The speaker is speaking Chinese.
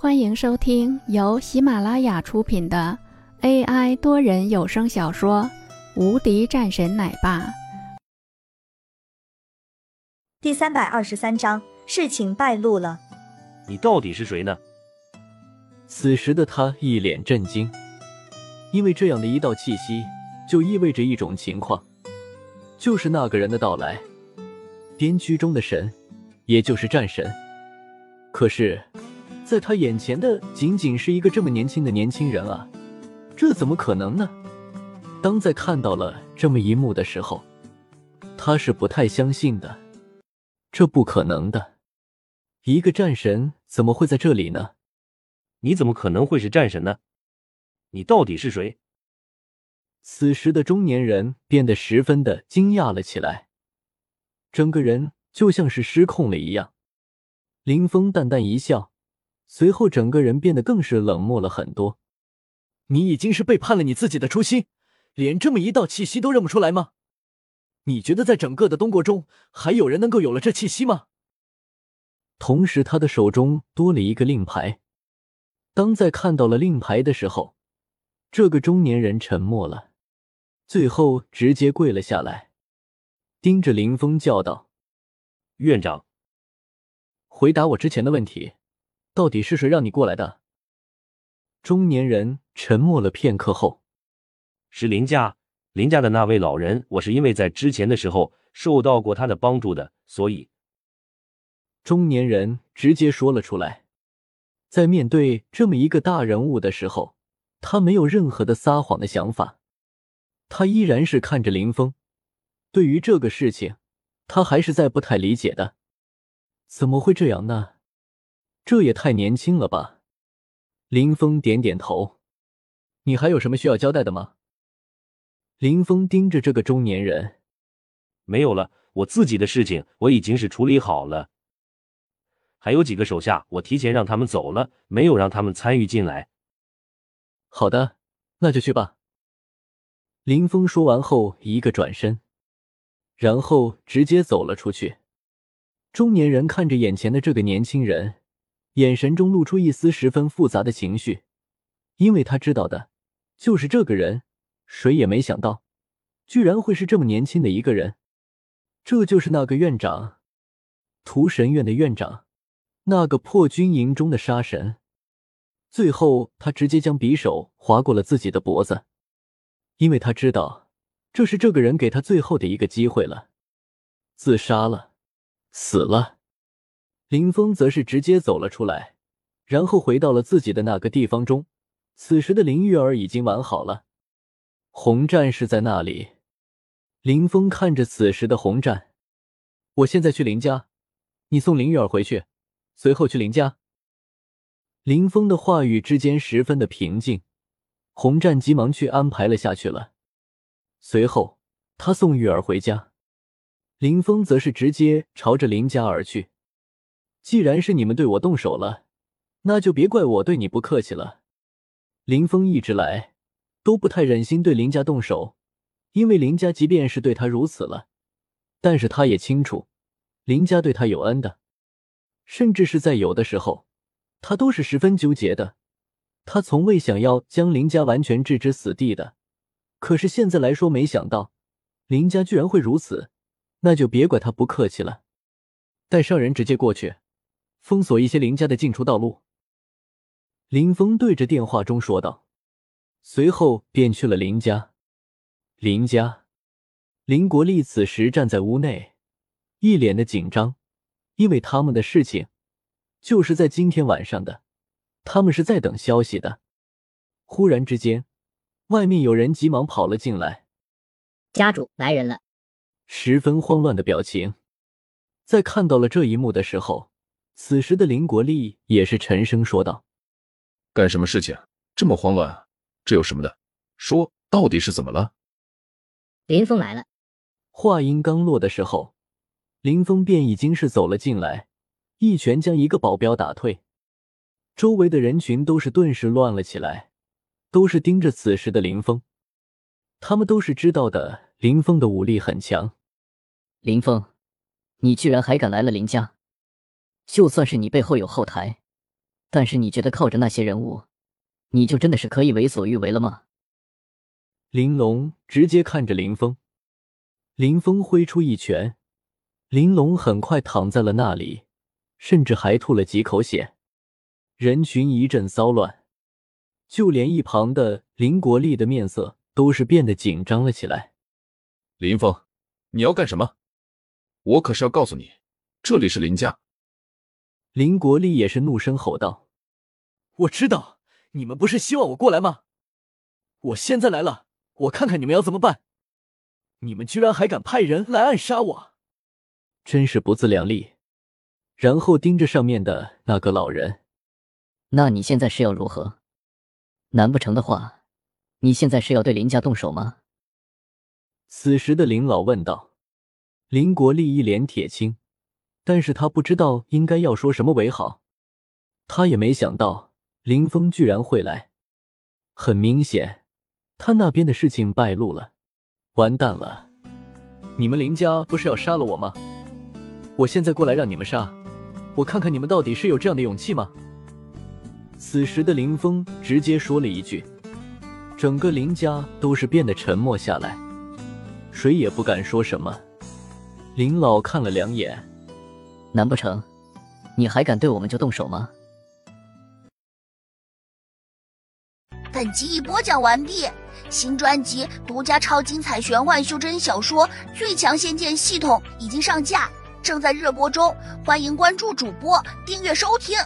欢迎收听由喜马拉雅出品的 AI 多人有声小说《无敌战神奶爸》第三百二十三章，事情败露了。你到底是谁呢？此时的他一脸震惊，因为这样的一道气息，就意味着一种情况，就是那个人的到来，边区中的神，也就是战神。可是。在他眼前的仅仅是一个这么年轻的年轻人啊，这怎么可能呢？当在看到了这么一幕的时候，他是不太相信的，这不可能的，一个战神怎么会在这里呢？你怎么可能会是战神呢？你到底是谁？此时的中年人变得十分的惊讶了起来，整个人就像是失控了一样。林峰淡淡一笑。随后，整个人变得更是冷漠了很多。你已经是背叛了你自己的初心，连这么一道气息都认不出来吗？你觉得在整个的东国中，还有人能够有了这气息吗？同时，他的手中多了一个令牌。当在看到了令牌的时候，这个中年人沉默了，最后直接跪了下来，盯着林峰叫道：“院长，回答我之前的问题。”到底是谁让你过来的？中年人沉默了片刻后，是林家林家的那位老人。我是因为在之前的时候受到过他的帮助的，所以中年人直接说了出来。在面对这么一个大人物的时候，他没有任何的撒谎的想法，他依然是看着林峰。对于这个事情，他还是在不太理解的，怎么会这样呢？这也太年轻了吧！林峰点点头。你还有什么需要交代的吗？林峰盯着这个中年人。没有了，我自己的事情我已经是处理好了。还有几个手下，我提前让他们走了，没有让他们参与进来。好的，那就去吧。林峰说完后，一个转身，然后直接走了出去。中年人看着眼前的这个年轻人。眼神中露出一丝十分复杂的情绪，因为他知道的，就是这个人，谁也没想到，居然会是这么年轻的一个人。这就是那个院长，屠神院的院长，那个破军营中的杀神。最后，他直接将匕首划过了自己的脖子，因为他知道，这是这个人给他最后的一个机会了，自杀了，死了。林峰则是直接走了出来，然后回到了自己的那个地方中。此时的林玉儿已经玩好了，红战士在那里。林峰看着此时的红战，我现在去林家，你送林玉儿回去，随后去林家。林峰的话语之间十分的平静，红战急忙去安排了下去了。随后他送玉儿回家，林峰则是直接朝着林家而去。既然是你们对我动手了，那就别怪我对你不客气了。林峰一直来都不太忍心对林家动手，因为林家即便是对他如此了，但是他也清楚林家对他有恩的，甚至是在有的时候，他都是十分纠结的。他从未想要将林家完全置之死地的，可是现在来说，没想到林家居然会如此，那就别怪他不客气了。带上人直接过去。封锁一些林家的进出道路。林峰对着电话中说道，随后便去了林家。林家，林国立此时站在屋内，一脸的紧张，因为他们的事情就是在今天晚上的，他们是在等消息的。忽然之间，外面有人急忙跑了进来，家主来人了，十分慌乱的表情。在看到了这一幕的时候。此时的林国立也是沉声说道：“干什么事情这么慌乱？这有什么的？说到底是怎么了？”林峰来了。话音刚落的时候，林峰便已经是走了进来，一拳将一个保镖打退。周围的人群都是顿时乱了起来，都是盯着此时的林峰。他们都是知道的，林峰的武力很强。林峰，你居然还敢来了林家！就算是你背后有后台，但是你觉得靠着那些人物，你就真的是可以为所欲为了吗？玲珑直接看着林峰，林峰挥出一拳，玲珑很快躺在了那里，甚至还吐了几口血。人群一阵骚乱，就连一旁的林国立的面色都是变得紧张了起来。林峰，你要干什么？我可是要告诉你，这里是林家。林国立也是怒声吼道：“我知道你们不是希望我过来吗？我现在来了。”我看看你们要怎么办！你们居然还敢派人来暗杀我，真是不自量力！然后盯着上面的那个老人，那你现在是要如何？难不成的话，你现在是要对林家动手吗？此时的林老问道。林国立一脸铁青，但是他不知道应该要说什么为好。他也没想到林峰居然会来，很明显。他那边的事情败露了，完蛋了！你们林家不是要杀了我吗？我现在过来让你们杀，我看看你们到底是有这样的勇气吗？此时的林峰直接说了一句，整个林家都是变得沉默下来，谁也不敢说什么。林老看了两眼，难不成你还敢对我们就动手吗？本集已播讲完毕。新专辑独家超精彩玄幻修真小说《最强仙剑系统》已经上架，正在热播中，欢迎关注主播，订阅收听。